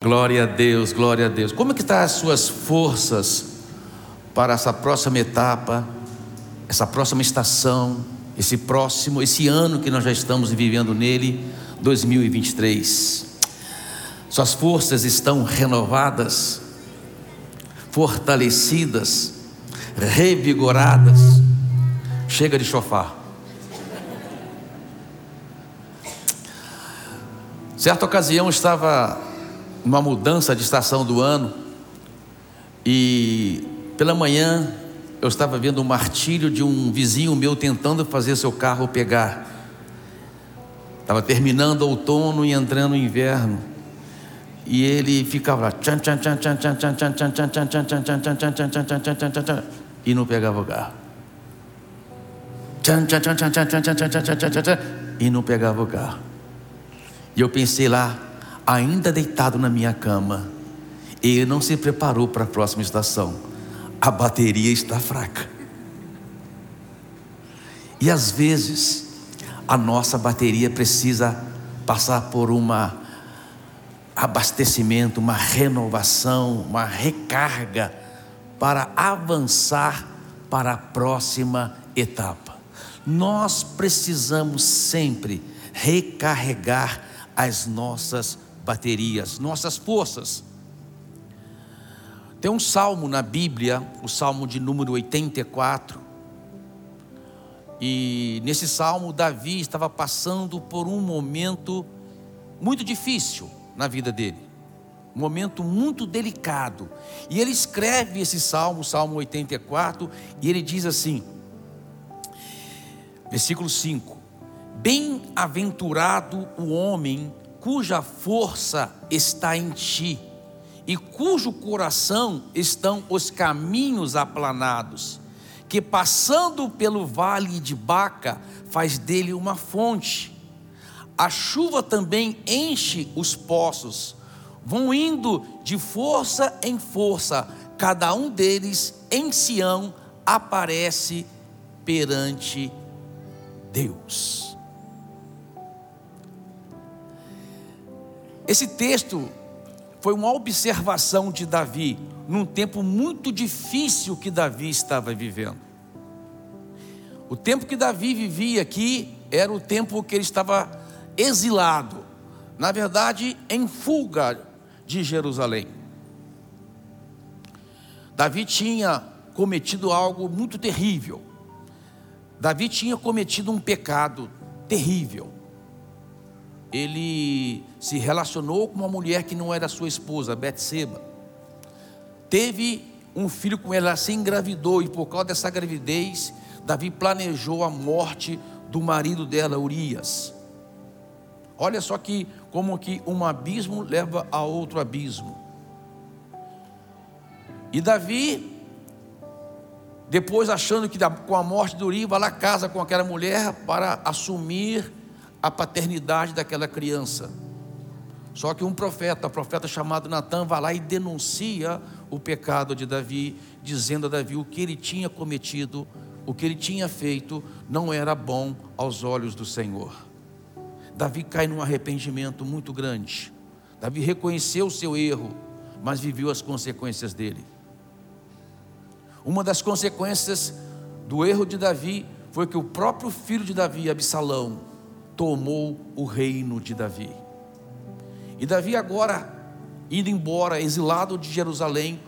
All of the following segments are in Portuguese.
Glória a Deus, glória a Deus. Como é que estão tá as suas forças para essa próxima etapa, essa próxima estação, esse próximo, esse ano que nós já estamos vivendo nele, 2023? Suas forças estão renovadas, fortalecidas, revigoradas. Chega de chofar. Certa ocasião estava uma mudança de estação do ano e pela manhã eu estava vendo o martírio de um vizinho meu tentando fazer seu carro pegar. Estava terminando outono e entrando o inverno. E ele ficava lá e não pegava o carro. E não pegava o carro. E eu pensei lá, ainda deitado na minha cama, ele não se preparou para a próxima estação. A bateria está fraca. E às vezes, a nossa bateria precisa passar por uma abastecimento, uma renovação, uma recarga para avançar para a próxima etapa. Nós precisamos sempre recarregar as nossas baterias, nossas forças. Tem um salmo na Bíblia, o salmo de número 84. E nesse salmo, Davi estava passando por um momento muito difícil na vida dele. Um momento muito delicado. E ele escreve esse salmo, salmo 84, e ele diz assim: versículo 5: Bem-aventurado o homem cuja força está em ti, e cujo coração estão os caminhos aplanados, que passando pelo vale de Baca faz dele uma fonte. A chuva também enche os poços, vão indo de força em força, cada um deles em Sião aparece perante Deus. Esse texto foi uma observação de Davi num tempo muito difícil que Davi estava vivendo. O tempo que Davi vivia aqui era o tempo que ele estava exilado, na verdade, em fuga de Jerusalém. Davi tinha cometido algo muito terrível. Davi tinha cometido um pecado terrível ele se relacionou com uma mulher que não era sua esposa, Betseba. Teve um filho com ela, se engravidou e por causa dessa gravidez, Davi planejou a morte do marido dela, Urias. Olha só que como que um abismo leva a outro abismo. E Davi, depois achando que com a morte de Urias, vai lá casa com aquela mulher para assumir a paternidade daquela criança. Só que um profeta, um profeta chamado Natan, vai lá e denuncia o pecado de Davi, dizendo a Davi o que ele tinha cometido, o que ele tinha feito, não era bom aos olhos do Senhor. Davi cai num arrependimento muito grande. Davi reconheceu o seu erro, mas viveu as consequências dele. Uma das consequências do erro de Davi foi que o próprio filho de Davi, Absalão, tomou o reino de Davi. E Davi agora indo embora, exilado de Jerusalém,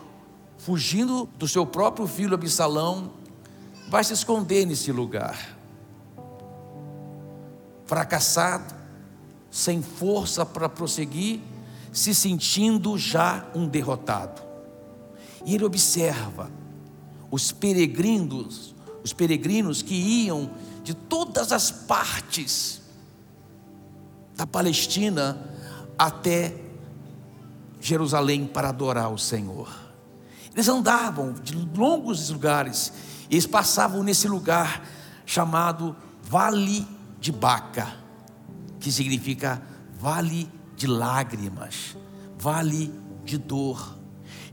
fugindo do seu próprio filho Absalão, vai se esconder nesse lugar. Fracassado, sem força para prosseguir, se sentindo já um derrotado. E ele observa os peregrinos, os peregrinos que iam de todas as partes da Palestina até Jerusalém para adorar o Senhor. Eles andavam de longos lugares, e eles passavam nesse lugar chamado Vale de Baca, que significa Vale de Lágrimas, Vale de Dor.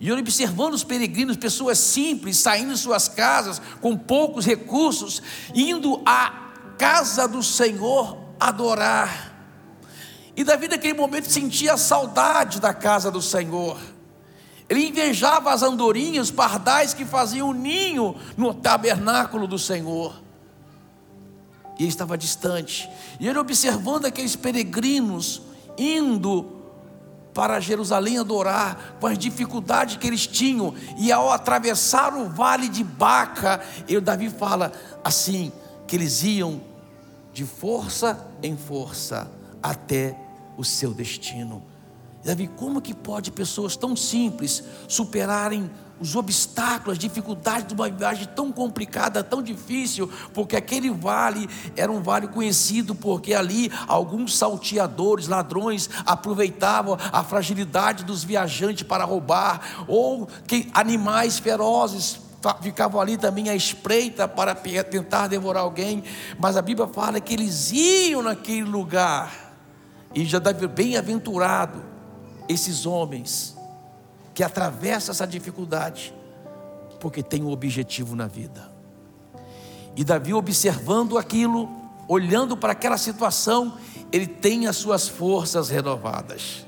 E eu observando os peregrinos, pessoas simples, saindo de suas casas com poucos recursos, indo à casa do Senhor adorar. E Davi, naquele momento, sentia saudade da casa do Senhor. Ele invejava as andorinhas, pardais que faziam ninho no tabernáculo do Senhor. E ele estava distante. E ele observando aqueles peregrinos indo para Jerusalém adorar, com as dificuldades que eles tinham, e ao atravessar o vale de Baca, ele, Davi fala assim: que eles iam de força em força até o seu destino. Davi, como que pode pessoas tão simples superarem os obstáculos, as dificuldades de uma viagem tão complicada, tão difícil, porque aquele vale era um vale conhecido, porque ali alguns salteadores, ladrões, aproveitavam a fragilidade dos viajantes para roubar, ou que animais ferozes ficavam ali também à espreita para tentar devorar alguém, mas a Bíblia fala que eles iam naquele lugar, e já deve bem-aventurado esses homens que atravessa essa dificuldade, porque tem um objetivo na vida. E Davi, observando aquilo, olhando para aquela situação, ele tem as suas forças renovadas.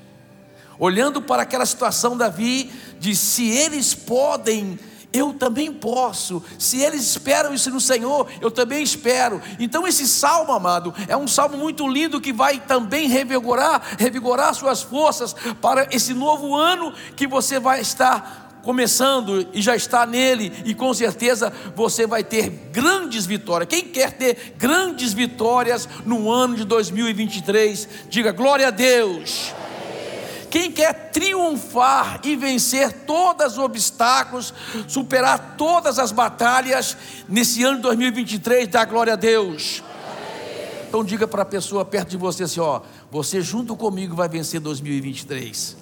Olhando para aquela situação, Davi diz: se eles podem eu também posso. Se eles esperam isso no Senhor, eu também espero. Então esse salmo, amado, é um salmo muito lindo que vai também revigorar, revigorar suas forças para esse novo ano que você vai estar começando e já está nele, e com certeza você vai ter grandes vitórias. Quem quer ter grandes vitórias no ano de 2023, diga glória a Deus. Quem quer triunfar e vencer todos os obstáculos, superar todas as batalhas nesse ano de 2023, dá glória a Deus. Então diga para a pessoa perto de você assim, ó, você junto comigo vai vencer 2023.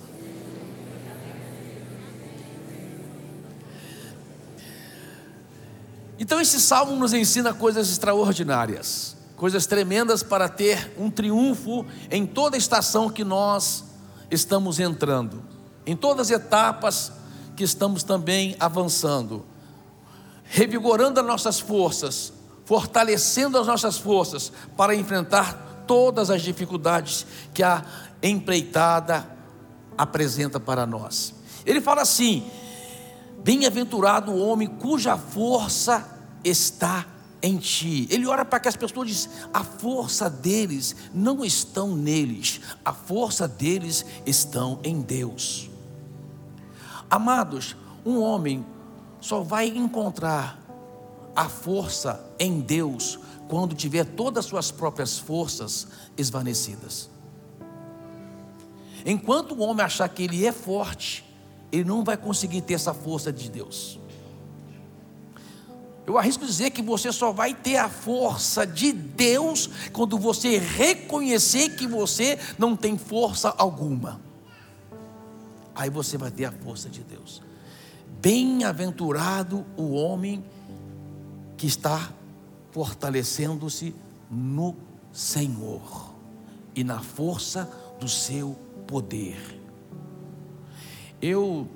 Então esse salmo nos ensina coisas extraordinárias, coisas tremendas para ter um triunfo em toda estação que nós estamos entrando, em todas as etapas que estamos também avançando, revigorando as nossas forças, fortalecendo as nossas forças para enfrentar todas as dificuldades que a empreitada apresenta para nós. Ele fala assim: Bem-aventurado o homem cuja força está em ti. Ele ora para que as pessoas dizem: a força deles não estão neles, a força deles estão em Deus. Amados, um homem só vai encontrar a força em Deus quando tiver todas as suas próprias forças esvanecidas. Enquanto o homem achar que ele é forte, ele não vai conseguir ter essa força de Deus. Eu arrisco dizer que você só vai ter a força de Deus quando você reconhecer que você não tem força alguma. Aí você vai ter a força de Deus. Bem-aventurado o homem que está fortalecendo-se no Senhor e na força do seu poder. Eu,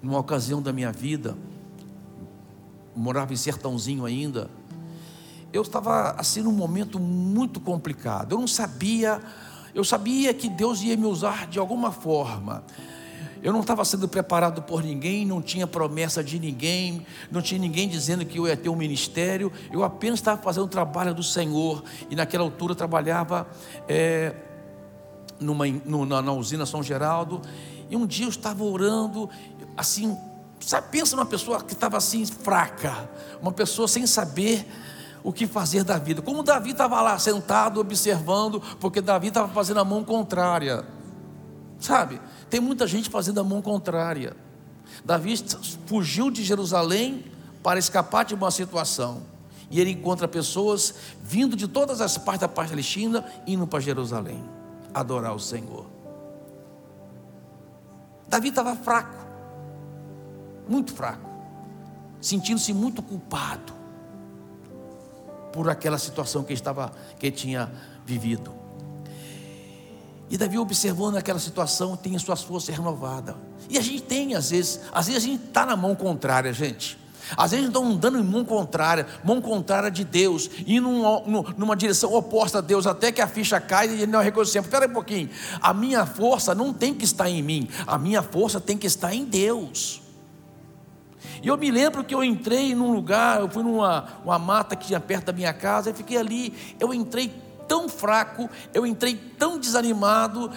numa ocasião da minha vida, morava em Sertãozinho ainda. Eu estava assim num momento muito complicado. Eu não sabia, eu sabia que Deus ia me usar de alguma forma. Eu não estava sendo preparado por ninguém, não tinha promessa de ninguém, não tinha ninguém dizendo que eu ia ter um ministério. Eu apenas estava fazendo o trabalho do Senhor. E naquela altura trabalhava é, numa, numa, na usina São Geraldo. E um dia eu estava orando, assim, Sabe, pensa numa pessoa que estava assim, fraca, uma pessoa sem saber o que fazer da vida. Como Davi estava lá sentado, observando, porque Davi estava fazendo a mão contrária. Sabe, tem muita gente fazendo a mão contrária. Davi fugiu de Jerusalém para escapar de uma situação. E ele encontra pessoas vindo de todas as partes da Palestina, indo para Jerusalém, adorar o Senhor. Davi estava fraco muito fraco, sentindo-se muito culpado por aquela situação que estava, que tinha vivido. E Davi observando aquela situação, tem as suas forças renovadas. E a gente tem, às vezes, às vezes a gente está na mão contrária, gente. Às vezes estão andando em mão contrária, mão contrária de Deus, indo numa, numa direção oposta a Deus, até que a ficha cai e não reconhece. Espera um pouquinho, a minha força não tem que estar em mim, a minha força tem que estar em Deus. E eu me lembro que eu entrei num lugar, eu fui numa uma mata que tinha perto da minha casa, e fiquei ali, eu entrei tão fraco, eu entrei tão desanimado,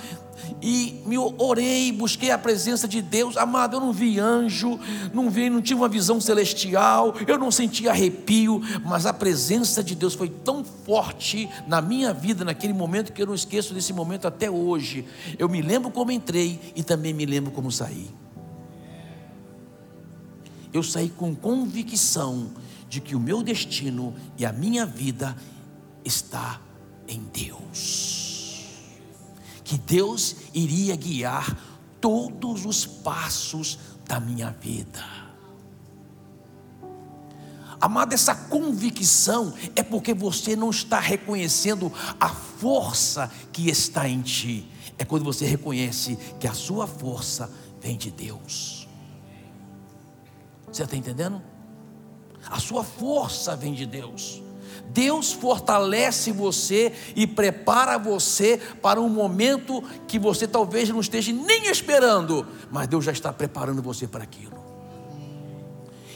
e me orei, busquei a presença de Deus, amado, eu não vi anjo, não vi, não tive uma visão celestial, eu não senti arrepio, mas a presença de Deus foi tão forte na minha vida naquele momento que eu não esqueço desse momento até hoje. Eu me lembro como entrei e também me lembro como saí. Eu saí com convicção de que o meu destino e a minha vida está em Deus que Deus iria guiar todos os passos da minha vida. Amada, essa convicção é porque você não está reconhecendo a força que está em ti. É quando você reconhece que a sua força vem de Deus. Você está entendendo? A sua força vem de Deus. Deus fortalece você e prepara você para um momento que você talvez não esteja nem esperando, mas Deus já está preparando você para aquilo.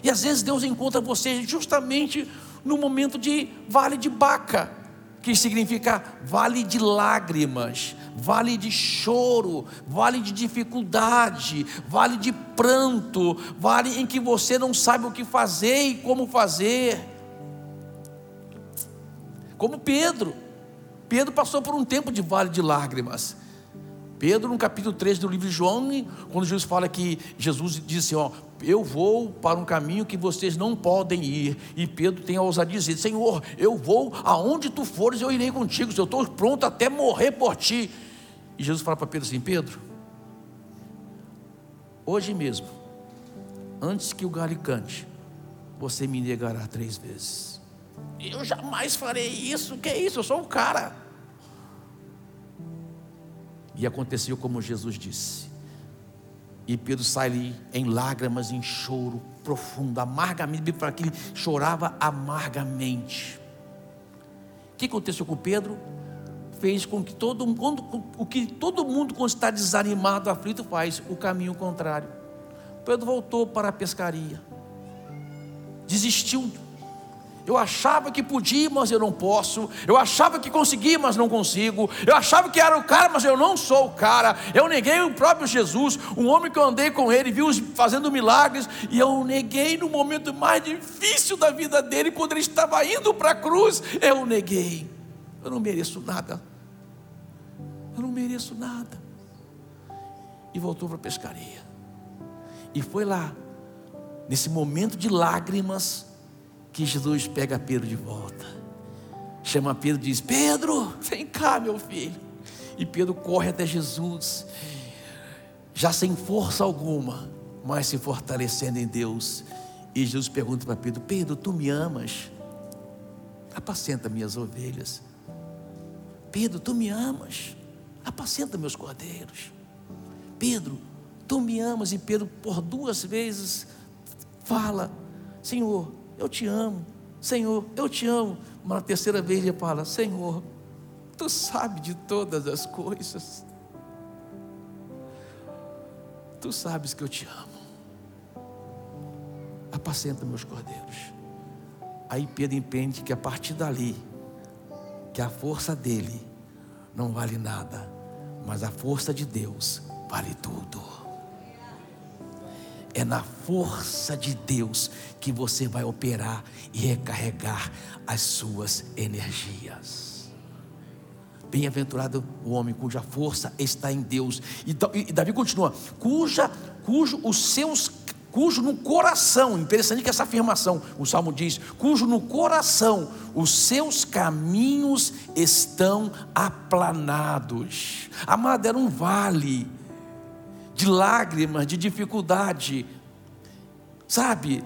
E às vezes Deus encontra você justamente no momento de vale de Baca, que significa vale de lágrimas, vale de choro, vale de dificuldade, vale de pranto, vale em que você não sabe o que fazer e como fazer. Como Pedro. Pedro passou por um tempo de vale de lágrimas. Pedro, no capítulo 3 do livro de João, quando Jesus fala que Jesus disse: Ó, eu vou para um caminho que vocês não podem ir. E Pedro tem a ousadia de dizer: Senhor, eu vou aonde tu fores, eu irei contigo. Eu estou pronto até morrer por ti. E Jesus fala para Pedro assim: Pedro, hoje mesmo, antes que o galho cante, você me negará três vezes. Eu jamais farei isso. Que é isso? Eu sou um cara. E aconteceu como Jesus disse. E Pedro sai ali em lágrimas, em choro profundo, amargamente, para que ele chorava amargamente. O que aconteceu com Pedro? Fez com que todo mundo, o que todo mundo quando está desanimado, aflito, faz, o caminho contrário. Pedro voltou para a pescaria. Desistiu eu achava que podia, mas eu não posso. Eu achava que conseguia, mas não consigo. Eu achava que era o cara, mas eu não sou o cara. Eu neguei o próprio Jesus, um homem que eu andei com ele, viu fazendo milagres, e eu neguei no momento mais difícil da vida dele, quando ele estava indo para a cruz. Eu neguei. Eu não mereço nada. Mereço nada. E voltou para a pescaria. E foi lá, nesse momento de lágrimas, que Jesus pega Pedro de volta. Chama Pedro e diz: Pedro, vem cá, meu filho. E Pedro corre até Jesus, já sem força alguma, mas se fortalecendo em Deus. E Jesus pergunta para Pedro: Pedro, tu me amas? Apacenta minhas ovelhas. Pedro, tu me amas? Apacenta meus cordeiros. Pedro, tu me amas? E Pedro, por duas vezes, fala: Senhor, eu te amo, Senhor, eu te amo. Mas na terceira vez ele fala: Senhor, tu sabes de todas as coisas. Tu sabes que eu te amo. Apacenta meus cordeiros. Aí Pedro entende que a partir dali, que a força dele não vale nada, mas a força de Deus vale tudo. É na força de Deus que você vai operar e recarregar as suas energias. Bem-aventurado o homem cuja força está em Deus. E, Davi continua: cuja, cujo os seus cujo no coração, interessante que essa afirmação, o salmo diz, cujo no coração os seus caminhos estão aplanados. Amado, era um vale, de lágrimas, de dificuldade. Sabe?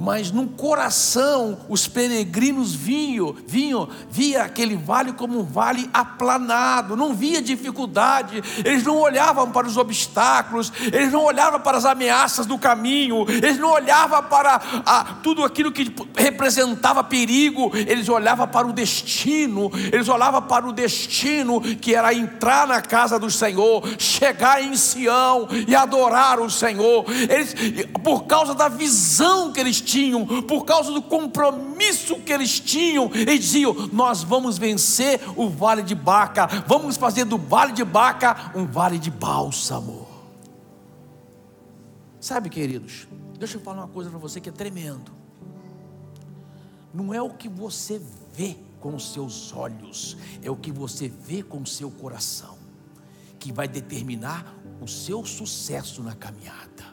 Mas no coração os peregrinos vinham, vinham, via aquele vale como um vale aplanado, não via dificuldade, eles não olhavam para os obstáculos, eles não olhavam para as ameaças do caminho, eles não olhavam para a, tudo aquilo que representava perigo, eles olhavam para o destino, eles olhavam para o destino que era entrar na casa do Senhor, chegar em Sião e adorar o Senhor, eles, por causa da visão que eles tinham por causa do compromisso que eles tinham, eles diziam: Nós vamos vencer o vale de Baca, vamos fazer do vale de Baca um vale de bálsamo. Sabe, queridos, deixa eu falar uma coisa para você que é tremendo. Não é o que você vê com os seus olhos, é o que você vê com o seu coração, que vai determinar o seu sucesso na caminhada.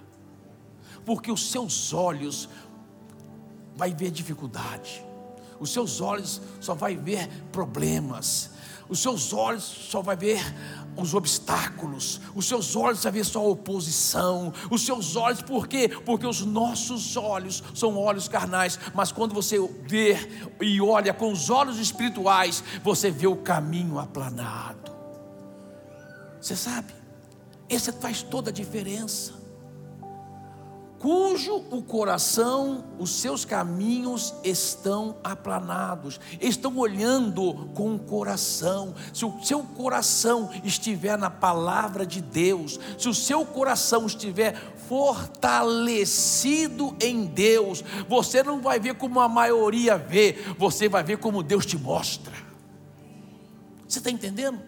Porque os seus olhos vai ver dificuldade. Os seus olhos só vai ver problemas. Os seus olhos só vai ver os obstáculos. Os seus olhos vai ver só oposição. Os seus olhos, por quê? Porque os nossos olhos são olhos carnais, mas quando você vê e olha com os olhos espirituais, você vê o caminho aplanado. Você sabe? Esse faz toda a diferença cujo o coração, os seus caminhos estão aplanados, estão olhando com o coração. Se o seu coração estiver na palavra de Deus, se o seu coração estiver fortalecido em Deus, você não vai ver como a maioria vê, você vai ver como Deus te mostra. Você está entendendo?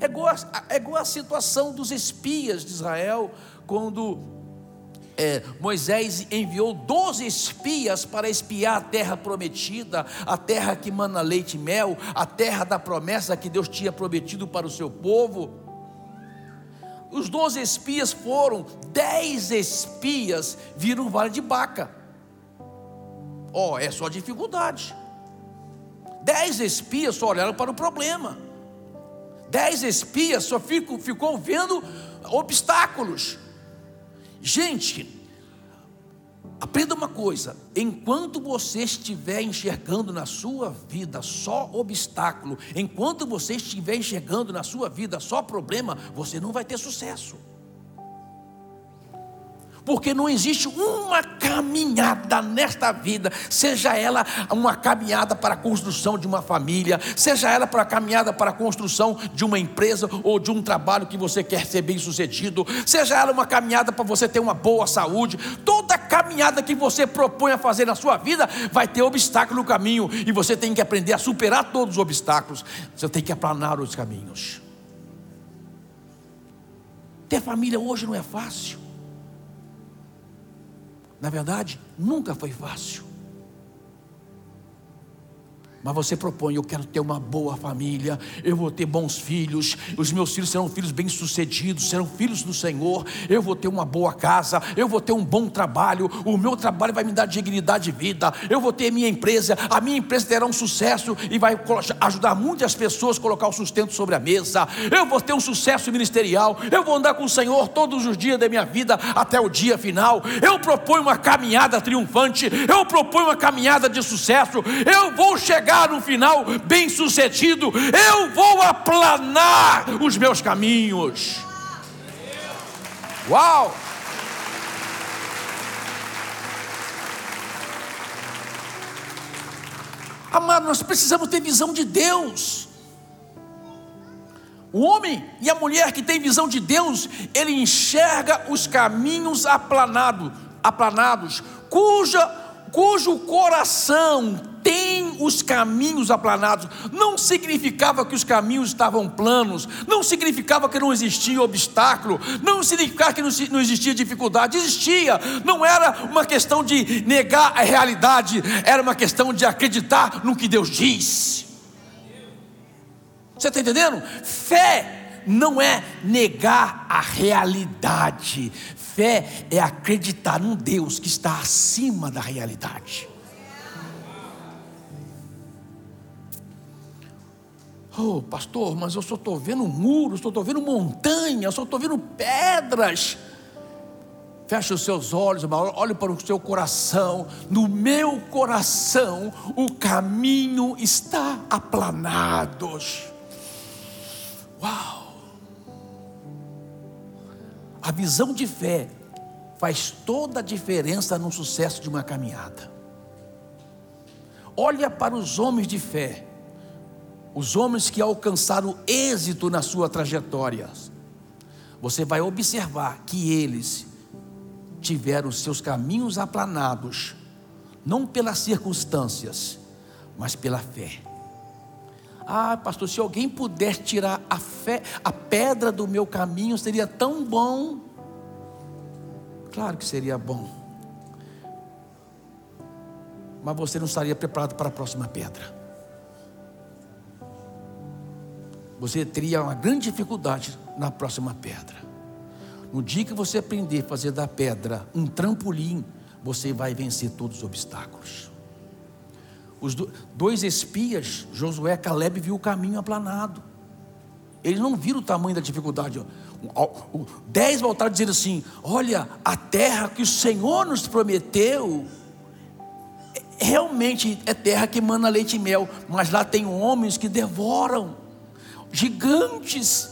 É igual, é igual a situação dos espias de Israel, quando é, Moisés enviou 12 espias para espiar a terra prometida, a terra que mana leite e mel, a terra da promessa que Deus tinha prometido para o seu povo. Os 12 espias foram, 10 espias viram o vale de Baca. Ó, oh, é só dificuldade. Dez espias só olharam para o problema. Dez espias só ficou, ficou vendo obstáculos. Gente, aprenda uma coisa: enquanto você estiver enxergando na sua vida só obstáculo, enquanto você estiver enxergando na sua vida só problema, você não vai ter sucesso porque não existe uma caminhada nesta vida, seja ela uma caminhada para a construção de uma família, seja ela para a caminhada para a construção de uma empresa ou de um trabalho que você quer ser bem sucedido, seja ela uma caminhada para você ter uma boa saúde, toda caminhada que você propõe a fazer na sua vida vai ter obstáculo no caminho e você tem que aprender a superar todos os obstáculos, você tem que aplanar os caminhos. Ter família hoje não é fácil. Na verdade, nunca foi fácil. Mas você propõe, eu quero ter uma boa família, eu vou ter bons filhos, os meus filhos serão filhos bem-sucedidos, serão filhos do Senhor, eu vou ter uma boa casa, eu vou ter um bom trabalho, o meu trabalho vai me dar dignidade de vida, eu vou ter minha empresa, a minha empresa terá um sucesso e vai ajudar muitas pessoas a colocar o sustento sobre a mesa, eu vou ter um sucesso ministerial, eu vou andar com o Senhor todos os dias da minha vida até o dia final, eu proponho uma caminhada triunfante, eu proponho uma caminhada de sucesso, eu vou chegar chegar no final bem sucedido, eu vou aplanar os meus caminhos. Uau! Amado, nós precisamos ter visão de Deus. O homem e a mulher que tem visão de Deus, ele enxerga os caminhos aplanado, aplanados, cuja, cujo coração tem os caminhos aplanados. Não significava que os caminhos estavam planos, não significava que não existia obstáculo, não significava que não existia dificuldade, existia. Não era uma questão de negar a realidade, era uma questão de acreditar no que Deus diz. Você está entendendo? Fé não é negar a realidade, fé é acreditar num Deus que está acima da realidade. Oh, pastor, mas eu só estou vendo muros, só estou vendo montanhas, só estou vendo pedras. Feche os seus olhos, olhe para o seu coração. No meu coração o caminho está aplanado. Uau! A visão de fé faz toda a diferença no sucesso de uma caminhada. Olha para os homens de fé, os homens que alcançaram êxito na sua trajetória. Você vai observar que eles tiveram seus caminhos aplanados, não pelas circunstâncias, mas pela fé. Ah, pastor, se alguém pudesse tirar a fé, a pedra do meu caminho, seria tão bom. Claro que seria bom. Mas você não estaria preparado para a próxima pedra. Você teria uma grande dificuldade na próxima pedra. No dia que você aprender a fazer da pedra um trampolim, você vai vencer todos os obstáculos. Os dois espias, Josué e Caleb, viu o caminho aplanado. Eles não viram o tamanho da dificuldade. Dez voltaram dizendo assim: Olha, a terra que o Senhor nos prometeu, realmente é terra que manda leite e mel, mas lá tem homens que devoram, gigantes,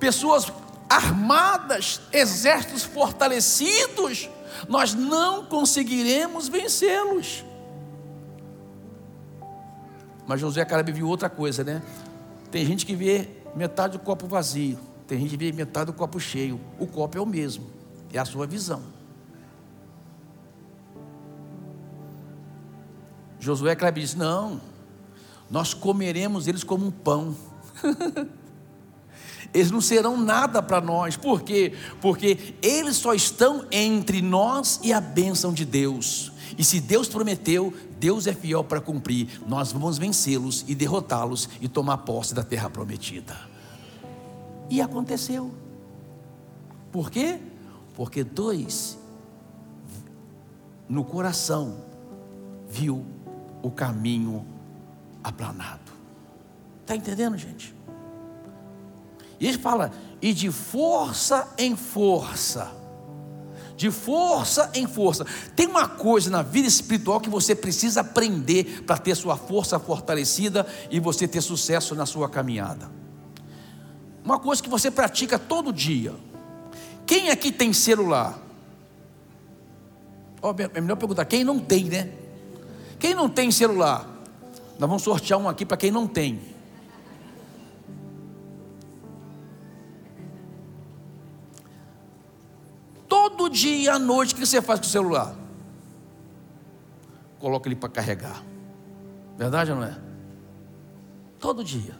pessoas armadas, exércitos fortalecidos, nós não conseguiremos vencê-los. Mas José Caleb viu outra coisa, né? Tem gente que vê metade do copo vazio, tem gente que vê metade do copo cheio. O copo é o mesmo, é a sua visão. Josué Caleb diz: Não, nós comeremos eles como um pão. eles não serão nada para nós. Por quê? Porque eles só estão entre nós e a bênção de Deus. E se Deus prometeu, Deus é fiel para cumprir. Nós vamos vencê-los e derrotá-los e tomar posse da terra prometida. E aconteceu. Por quê? Porque dois no coração viu o caminho aplanado. Está entendendo, gente? E ele fala, e de força em força. De força em força. Tem uma coisa na vida espiritual que você precisa aprender para ter sua força fortalecida e você ter sucesso na sua caminhada. Uma coisa que você pratica todo dia. Quem aqui tem celular? Oh, é melhor perguntar, quem não tem, né? Quem não tem celular? Nós vamos sortear um aqui para quem não tem. Dia à noite, o que você faz com o celular? Coloca ele para carregar. Verdade ou não é? Todo dia.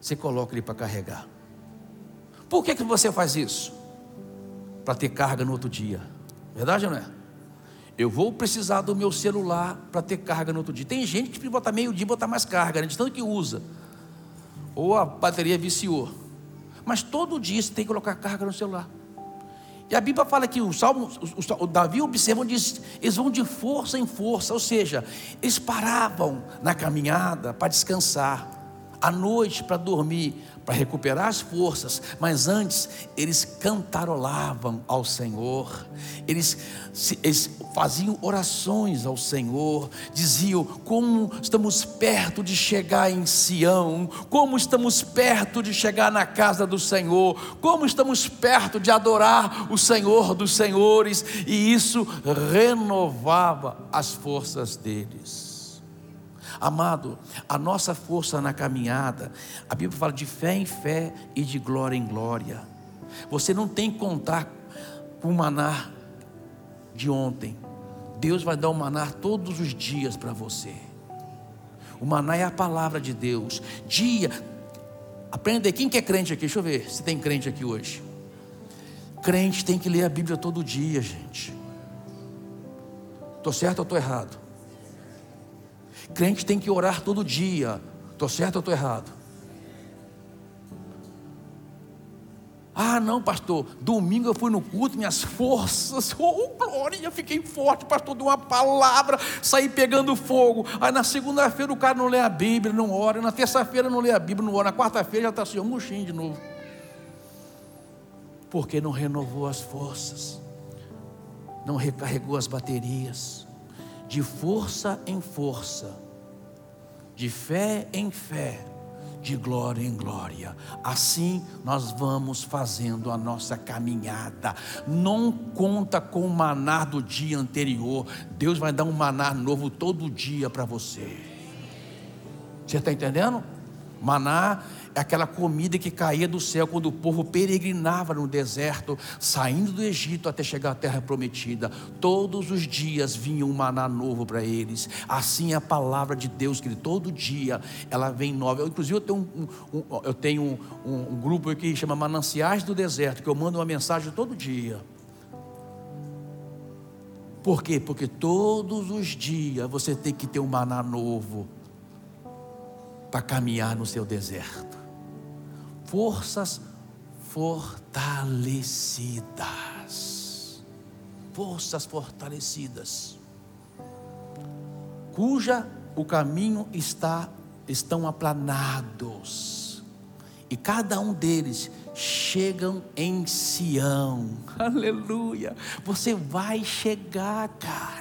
Você coloca ele para carregar. Por que, que você faz isso? Para ter carga no outro dia. Verdade ou não é? Eu vou precisar do meu celular para ter carga no outro dia. Tem gente que precisa botar meio dia botar mais carga, né? de tanto que usa. Ou a bateria viciou. Mas todo dia você tem que colocar carga no celular. E a Bíblia fala que o Salmo, o, o Davi observa, diz, eles vão de força em força, ou seja, eles paravam na caminhada para descansar, à noite para dormir, para recuperar as forças, mas antes eles cantarolavam ao Senhor, eles, eles, faziam orações ao Senhor, diziam: Como estamos perto de chegar em Sião, como estamos perto de chegar na casa do Senhor, como estamos perto de adorar o Senhor dos Senhores, e isso renovava as forças deles. Amado, a nossa força na caminhada, a Bíblia fala de fé em fé e de glória em glória. Você não tem que contar com o maná de ontem. Deus vai dar o maná todos os dias para você. O maná é a palavra de Deus. Dia, aprenda. Quem que é crente aqui? Deixa eu ver se tem crente aqui hoje. Crente tem que ler a Bíblia todo dia, gente. Estou certo ou estou errado? Crente tem que orar todo dia. Estou certo ou estou errado? Ah, não, pastor. Domingo eu fui no culto, minhas forças, oh glória, fiquei forte, pastor, deu uma palavra, saí pegando fogo. Aí na segunda-feira o cara não lê a Bíblia, não ora. Na terça-feira não lê a Bíblia, não ora. Na quarta-feira já está assim, um murchinho de novo. porque não renovou as forças, não recarregou as baterias, de força em força, de fé em fé, de glória em glória. Assim nós vamos fazendo a nossa caminhada. Não conta com o maná do dia anterior. Deus vai dar um maná novo todo dia para você. Você está entendendo? Maná aquela comida que caía do céu quando o povo peregrinava no deserto, saindo do Egito até chegar à terra prometida. Todos os dias vinha um maná novo para eles. Assim é a palavra de Deus, que todo dia ela vem nova. Eu, inclusive, eu tenho, um, um, eu tenho um, um, grupo aqui que chama Mananciais do Deserto, que eu mando uma mensagem todo dia. Por quê? Porque todos os dias você tem que ter um maná novo para caminhar no seu deserto forças fortalecidas. Forças fortalecidas. Cuja o caminho está estão aplanados. E cada um deles chegam em Sião. Aleluia. Você vai chegar, cara.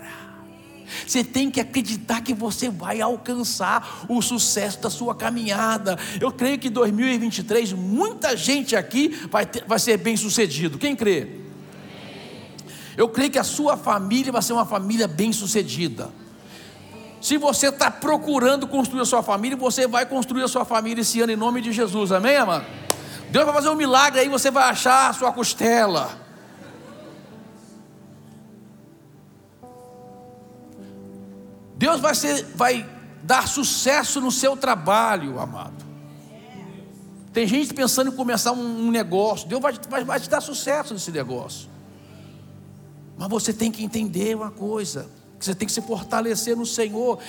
Você tem que acreditar que você vai alcançar o sucesso da sua caminhada. Eu creio que 2023 muita gente aqui vai, ter, vai ser bem sucedido. Quem crê? Eu creio que a sua família vai ser uma família bem sucedida. Se você está procurando construir a sua família, você vai construir a sua família esse ano em nome de Jesus, amém, amado? Deus vai fazer um milagre aí, você vai achar a sua costela. Deus vai, ser, vai dar sucesso no seu trabalho, amado. Tem gente pensando em começar um, negócio, Deus vai, vai, vai te dar sucesso nesse negócio. Mas você tem que entender uma coisa: você tem que se fortalecer no Senhor.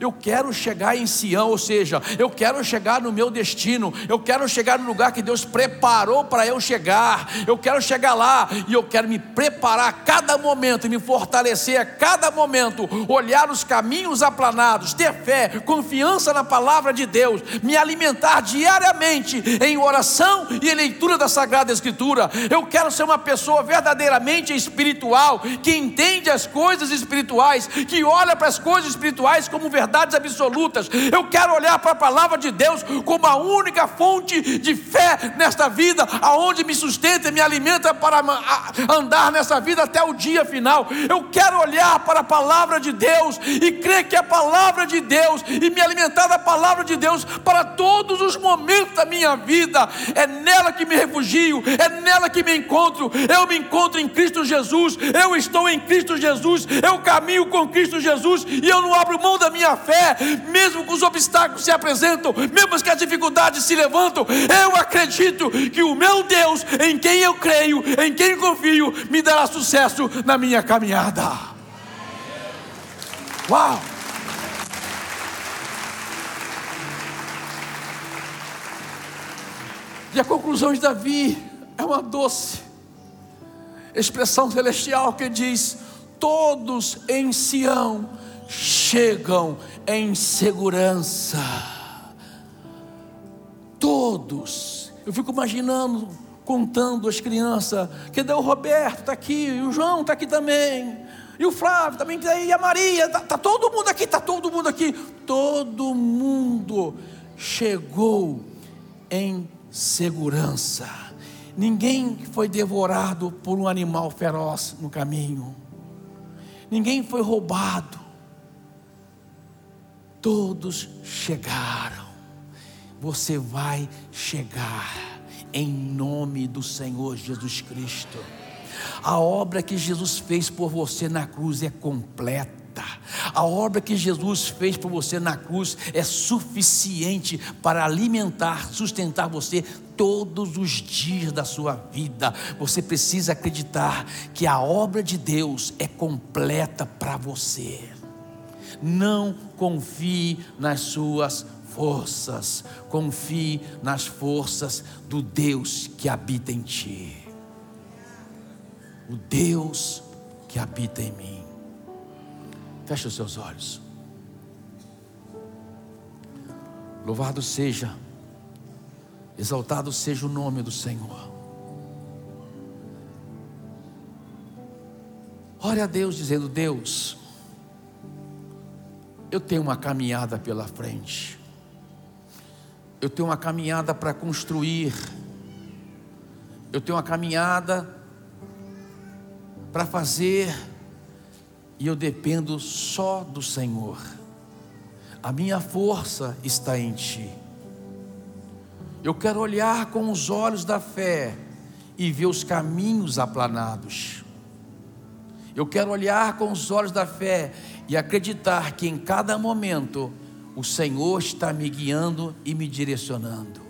Eu quero chegar em Sião, ou seja, eu quero chegar no meu destino, eu quero chegar no lugar que Deus preparou para eu chegar. Eu quero chegar lá e eu quero me preparar a cada momento, me fortalecer a cada momento, olhar os caminhos aplanados, ter fé, confiança na palavra de Deus, me alimentar diariamente em oração e em leitura da Sagrada Escritura. Eu quero ser uma pessoa verdadeiramente espiritual, que entende as coisas espirituais espirituais, que olha para as coisas espirituais como verdades absolutas. Eu quero olhar para a palavra de Deus como a única fonte de fé nesta vida, aonde me sustenta e me alimenta para andar nessa vida até o dia final. Eu quero olhar para a palavra de Deus e crer que a palavra de Deus e me alimentar da palavra de Deus para todos os momentos da minha vida. É nela que me refugio, é nela que me encontro. Eu me encontro em Cristo Jesus, eu estou em Cristo Jesus, eu caminho com Cristo Jesus e eu não abro mão da minha fé, mesmo que os obstáculos se apresentam, mesmo que as dificuldades se levantam, eu acredito que o meu Deus, em quem eu creio, em quem confio, me dará sucesso na minha caminhada. Uau! E a conclusão de Davi é uma doce expressão celestial que diz: todos em Sião chegam em segurança. Todos. Eu fico imaginando, contando as crianças. Cadê o Roberto? Está aqui. E o João está aqui também. E o Flávio também está aí. E a Maria. Está tá todo mundo aqui. Está todo mundo aqui. Todo mundo chegou em segurança. Ninguém foi devorado por um animal feroz no caminho ninguém foi roubado. Todos chegaram. Você vai chegar em nome do Senhor Jesus Cristo. A obra que Jesus fez por você na cruz é completa. A obra que Jesus fez por você na cruz é suficiente para alimentar, sustentar você todos os dias da sua vida. Você precisa acreditar que a obra de Deus é completa para você. Não confie nas suas forças, confie nas forças do Deus que habita em ti. O Deus que habita em mim. Feche os seus olhos. Louvado seja, exaltado seja o nome do Senhor. Ore a Deus dizendo: Deus, eu tenho uma caminhada pela frente, eu tenho uma caminhada para construir, eu tenho uma caminhada para fazer e eu dependo só do Senhor, a minha força está em Ti. Eu quero olhar com os olhos da fé e ver os caminhos aplanados. Eu quero olhar com os olhos da fé e acreditar que em cada momento o Senhor está me guiando e me direcionando.